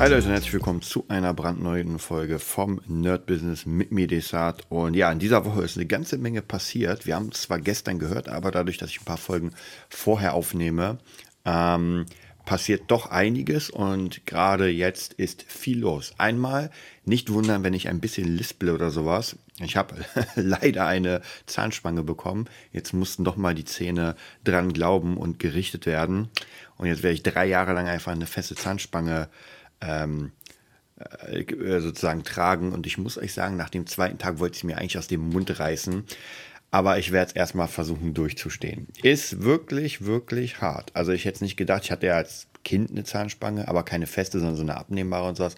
Hi Leute und herzlich willkommen zu einer brandneuen Folge vom Nerd Business mit mir Desart. Und ja, in dieser Woche ist eine ganze Menge passiert. Wir haben es zwar gestern gehört, aber dadurch, dass ich ein paar Folgen vorher aufnehme, ähm, passiert doch einiges und gerade jetzt ist viel los. Einmal nicht wundern, wenn ich ein bisschen lisple oder sowas. Ich habe leider eine Zahnspange bekommen. Jetzt mussten doch mal die Zähne dran glauben und gerichtet werden. Und jetzt werde ich drei Jahre lang einfach eine feste Zahnspange ähm, äh, sozusagen tragen. Und ich muss euch sagen, nach dem zweiten Tag wollte ich mir eigentlich aus dem Mund reißen. Aber ich werde es erstmal versuchen durchzustehen. Ist wirklich, wirklich hart. Also ich hätte es nicht gedacht, ich hatte ja als Kind eine Zahnspange, aber keine feste, sondern so eine abnehmbare und sowas.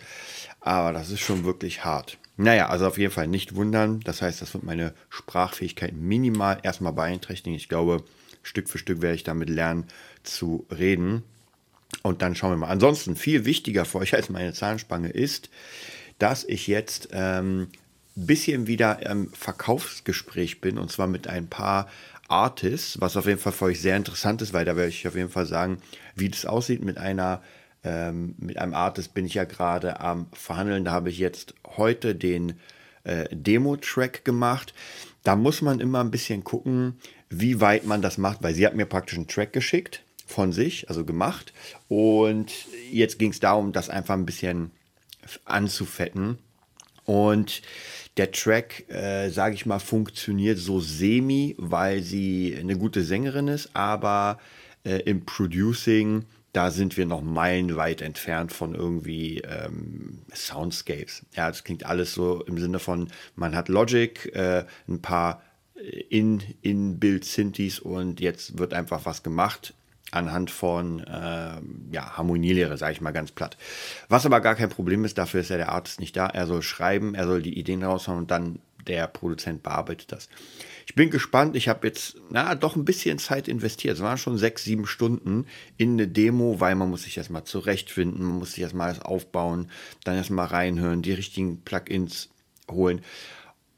Aber das ist schon wirklich hart. Naja, also auf jeden Fall nicht wundern. Das heißt, das wird meine Sprachfähigkeit minimal erstmal beeinträchtigen. Ich glaube, Stück für Stück werde ich damit lernen zu reden. Und dann schauen wir mal. Ansonsten viel wichtiger für euch als meine Zahnspange ist, dass ich jetzt ähm, bisschen wieder im Verkaufsgespräch bin und zwar mit ein paar Artists, was auf jeden Fall für euch sehr interessant ist, weil da werde ich auf jeden Fall sagen, wie das aussieht mit einer ähm, mit einem Artist bin ich ja gerade am Verhandeln. Da habe ich jetzt heute den äh, Demo-Track gemacht. Da muss man immer ein bisschen gucken, wie weit man das macht, weil sie hat mir praktisch einen Track geschickt von sich, also gemacht. Und jetzt ging es darum, das einfach ein bisschen anzufetten. Und der Track, äh, sage ich mal, funktioniert so semi, weil sie eine gute Sängerin ist, aber äh, im Producing, da sind wir noch meilenweit entfernt von irgendwie ähm, Soundscapes. Ja, das klingt alles so im Sinne von, man hat Logic, äh, ein paar in, in Bild Synthes und jetzt wird einfach was gemacht anhand von äh, ja, Harmonielehre, sage ich mal ganz platt. Was aber gar kein Problem ist, dafür ist ja der Artist nicht da. Er soll schreiben, er soll die Ideen raushauen und dann der Produzent bearbeitet das. Ich bin gespannt. Ich habe jetzt na, doch ein bisschen Zeit investiert. Es waren schon sechs, sieben Stunden in eine Demo, weil man muss sich erstmal zurechtfinden, man muss sich erstmal alles aufbauen, dann erstmal reinhören, die richtigen Plugins holen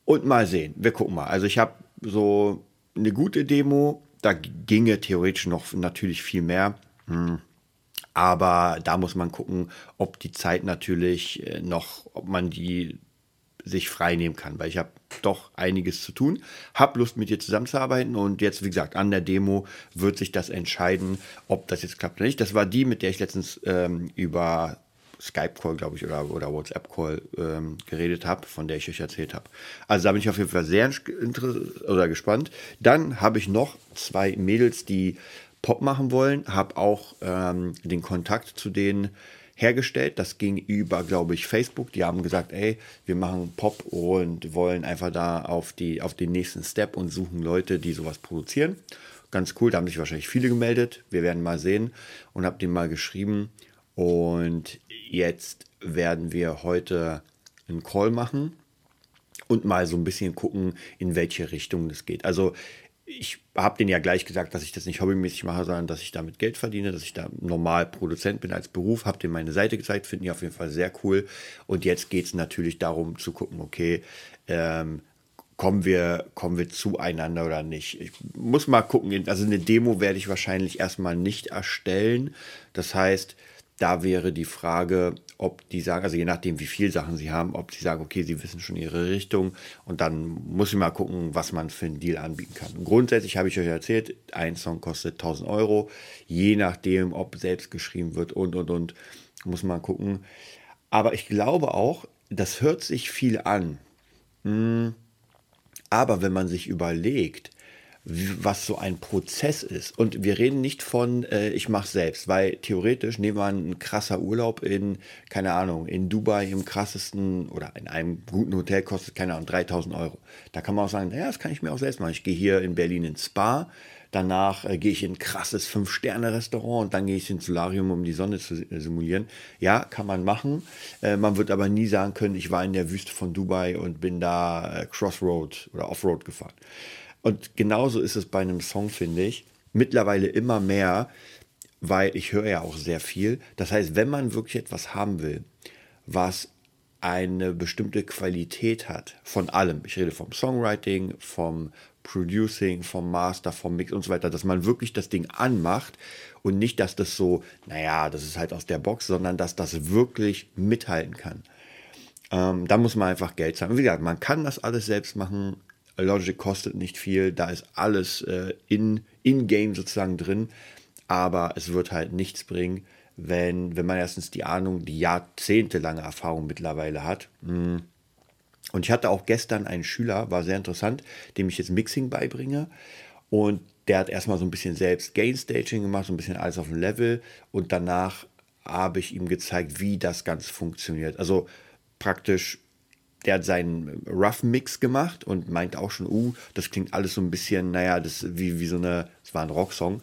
und mal sehen. Wir gucken mal. Also ich habe so eine gute Demo da ginge theoretisch noch natürlich viel mehr. Hm. Aber da muss man gucken, ob die Zeit natürlich äh, noch, ob man die sich frei nehmen kann, weil ich habe doch einiges zu tun, habe Lust mit dir zusammenzuarbeiten und jetzt, wie gesagt, an der Demo wird sich das entscheiden, ob das jetzt klappt oder nicht. Das war die, mit der ich letztens ähm, über Skype-Call, glaube ich, oder, oder WhatsApp-Call ähm, geredet habe, von der ich euch erzählt habe. Also da bin ich auf jeden Fall sehr oder gespannt. Dann habe ich noch zwei Mädels, die Pop machen wollen, habe auch ähm, den Kontakt zu denen hergestellt. Das ging über, glaube ich, Facebook. Die haben gesagt, ey, wir machen Pop und wollen einfach da auf, die, auf den nächsten Step und suchen Leute, die sowas produzieren. Ganz cool, da haben sich wahrscheinlich viele gemeldet. Wir werden mal sehen und habe denen mal geschrieben. Und jetzt werden wir heute einen Call machen und mal so ein bisschen gucken, in welche Richtung das geht. Also ich habe denen ja gleich gesagt, dass ich das nicht hobbymäßig mache, sondern dass ich damit Geld verdiene, dass ich da normal Produzent bin als Beruf, habe denen meine Seite gezeigt, finden die auf jeden Fall sehr cool. Und jetzt geht es natürlich darum zu gucken, okay, ähm, kommen wir, kommen wir zueinander oder nicht. Ich muss mal gucken, also eine Demo werde ich wahrscheinlich erstmal nicht erstellen. Das heißt, da wäre die Frage, ob die sagen, also je nachdem, wie viele Sachen sie haben, ob sie sagen, okay, sie wissen schon ihre Richtung und dann muss ich mal gucken, was man für einen Deal anbieten kann. Grundsätzlich habe ich euch erzählt, ein Song kostet 1000 Euro, je nachdem, ob selbst geschrieben wird und und und, muss man gucken. Aber ich glaube auch, das hört sich viel an. Hm, aber wenn man sich überlegt, was so ein Prozess ist. Und wir reden nicht von, äh, ich mache selbst, weil theoretisch nehmen wir einen krasser Urlaub in, keine Ahnung, in Dubai im krassesten oder in einem guten Hotel kostet, keine Ahnung, 3000 Euro. Da kann man auch sagen, naja, das kann ich mir auch selbst machen. Ich gehe hier in Berlin ins Spa, Danach äh, gehe ich in ein krasses Fünf-Sterne-Restaurant und dann gehe ich ins Solarium, um die Sonne zu äh, simulieren. Ja, kann man machen. Äh, man wird aber nie sagen können, ich war in der Wüste von Dubai und bin da äh, Crossroad oder Offroad gefahren. Und genauso ist es bei einem Song, finde ich. Mittlerweile immer mehr, weil ich höre ja auch sehr viel. Das heißt, wenn man wirklich etwas haben will, was eine bestimmte Qualität hat von allem. Ich rede vom Songwriting, vom Producing, vom Master, vom Mix und so weiter, dass man wirklich das Ding anmacht und nicht, dass das so, naja, das ist halt aus der Box, sondern dass das wirklich mithalten kann. Ähm, da muss man einfach Geld zahlen. Wie gesagt, man kann das alles selbst machen. Logic kostet nicht viel, da ist alles äh, in, in-game sozusagen drin, aber es wird halt nichts bringen, wenn, wenn man erstens die Ahnung, die jahrzehntelange Erfahrung mittlerweile hat. Hm. Und ich hatte auch gestern einen Schüler, war sehr interessant, dem ich jetzt Mixing beibringe. Und der hat erstmal so ein bisschen selbst Gain-Staging gemacht, so ein bisschen alles auf dem Level. Und danach habe ich ihm gezeigt, wie das Ganze funktioniert. Also praktisch, der hat seinen Rough Mix gemacht und meinte auch schon, uh, das klingt alles so ein bisschen, naja, das wie, wie so eine, das war ein Rocksong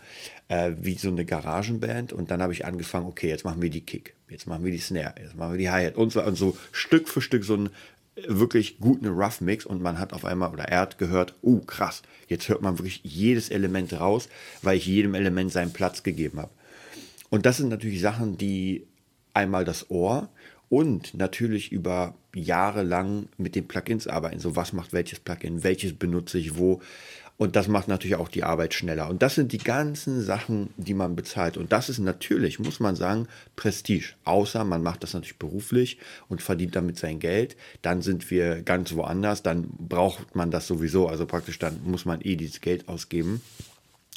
äh, wie so eine Garagenband. Und dann habe ich angefangen, okay, jetzt machen wir die Kick, jetzt machen wir die Snare, jetzt machen wir die Hi-Hat und so, und so Stück für Stück so einen äh, wirklich guten Rough Mix und man hat auf einmal, oder er hat gehört, uh, krass, jetzt hört man wirklich jedes Element raus, weil ich jedem Element seinen Platz gegeben habe. Und das sind natürlich Sachen, die einmal das Ohr und natürlich über Jahre lang mit den Plugins arbeiten. So, was macht welches Plugin, welches benutze ich wo. Und das macht natürlich auch die Arbeit schneller. Und das sind die ganzen Sachen, die man bezahlt. Und das ist natürlich, muss man sagen, Prestige. Außer man macht das natürlich beruflich und verdient damit sein Geld. Dann sind wir ganz woanders. Dann braucht man das sowieso. Also praktisch, dann muss man eh dieses Geld ausgeben,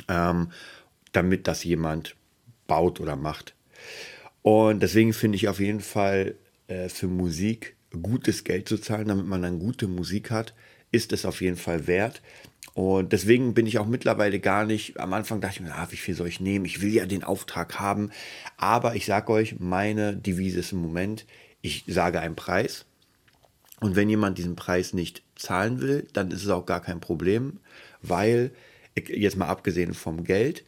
ähm, damit das jemand baut oder macht. Und deswegen finde ich auf jeden Fall äh, für Musik gutes Geld zu zahlen, damit man dann gute Musik hat, ist es auf jeden Fall wert. Und deswegen bin ich auch mittlerweile gar nicht, am Anfang dachte ich mir, ah, wie viel soll ich nehmen? Ich will ja den Auftrag haben. Aber ich sage euch, meine Devise ist im Moment, ich sage einen Preis. Und wenn jemand diesen Preis nicht zahlen will, dann ist es auch gar kein Problem, weil, jetzt mal abgesehen vom Geld,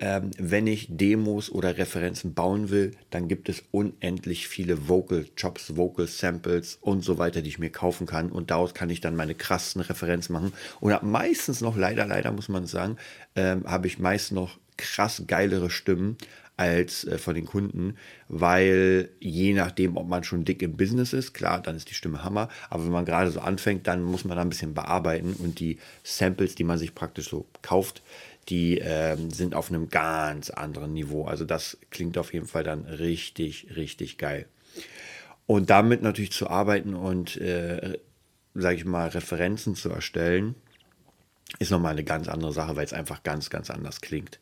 ähm, wenn ich Demos oder Referenzen bauen will, dann gibt es unendlich viele Vocal Chops, Vocal Samples und so weiter, die ich mir kaufen kann. Und daraus kann ich dann meine krassen Referenzen machen. Und meistens noch, leider, leider muss man sagen, ähm, habe ich meist noch krass geilere Stimmen als äh, von den Kunden, weil je nachdem, ob man schon dick im Business ist, klar, dann ist die Stimme Hammer, aber wenn man gerade so anfängt, dann muss man da ein bisschen bearbeiten und die Samples, die man sich praktisch so kauft, die ähm, sind auf einem ganz anderen Niveau. Also das klingt auf jeden Fall dann richtig, richtig geil. Und damit natürlich zu arbeiten und, äh, sage ich mal, Referenzen zu erstellen, ist nochmal eine ganz andere Sache, weil es einfach ganz, ganz anders klingt.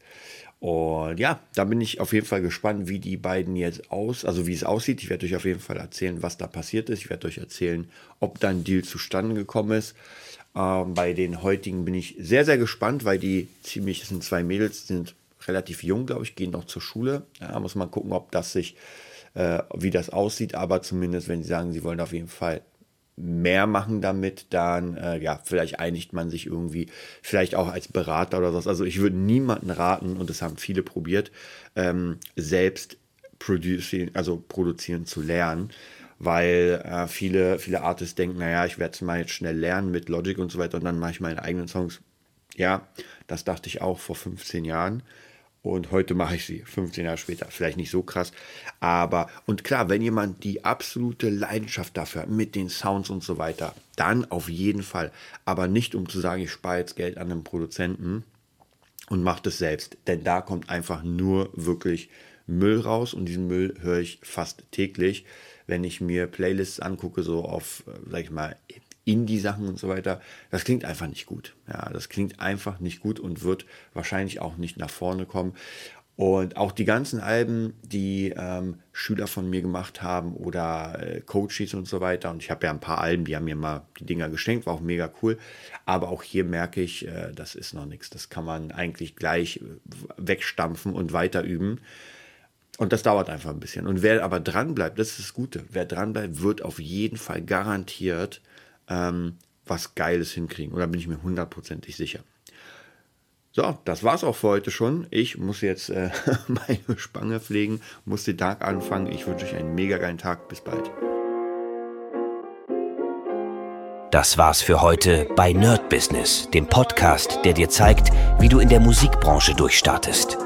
Und ja, da bin ich auf jeden Fall gespannt, wie die beiden jetzt aus, also wie es aussieht. Ich werde euch auf jeden Fall erzählen, was da passiert ist. Ich werde euch erzählen, ob da ein Deal zustande gekommen ist. Ähm, bei den heutigen bin ich sehr, sehr gespannt, weil die ziemlich, das sind zwei Mädels, sind relativ jung, glaube ich, gehen noch zur Schule. Da muss man gucken, ob das sich, äh, wie das aussieht. Aber zumindest, wenn sie sagen, sie wollen auf jeden Fall mehr machen damit, dann äh, ja, vielleicht einigt man sich irgendwie, vielleicht auch als Berater oder was. Also ich würde niemanden raten, und das haben viele probiert, ähm, selbst produzieren, also produzieren zu lernen weil äh, viele, viele Artists denken, naja, ich werde es mal jetzt schnell lernen mit Logic und so weiter und dann mache ich meine eigenen Songs. Ja, das dachte ich auch vor 15 Jahren. Und heute mache ich sie, 15 Jahre später. Vielleicht nicht so krass. Aber, und klar, wenn jemand die absolute Leidenschaft dafür hat, mit den Sounds und so weiter, dann auf jeden Fall. Aber nicht, um zu sagen, ich spare jetzt Geld an einem Produzenten und mache das selbst. Denn da kommt einfach nur wirklich Müll raus und diesen Müll höre ich fast täglich wenn ich mir Playlists angucke, so auf, äh, sag ich mal, Indie-Sachen und so weiter, das klingt einfach nicht gut. Ja, das klingt einfach nicht gut und wird wahrscheinlich auch nicht nach vorne kommen. Und auch die ganzen Alben, die ähm, Schüler von mir gemacht haben oder äh, Coaches und so weiter. Und ich habe ja ein paar Alben, die haben mir mal die Dinger geschenkt, war auch mega cool. Aber auch hier merke ich, äh, das ist noch nichts. Das kann man eigentlich gleich äh, wegstampfen und weiter üben. Und das dauert einfach ein bisschen. Und wer aber dran bleibt, das ist das Gute. Wer dran bleibt, wird auf jeden Fall garantiert ähm, was Geiles hinkriegen. Oder bin ich mir hundertprozentig sicher. So, das war's auch für heute schon. Ich muss jetzt äh, meine Spange pflegen, muss den Tag anfangen. Ich wünsche euch einen mega geilen Tag. Bis bald. Das war's für heute bei Nerd Business, dem Podcast, der dir zeigt, wie du in der Musikbranche durchstartest.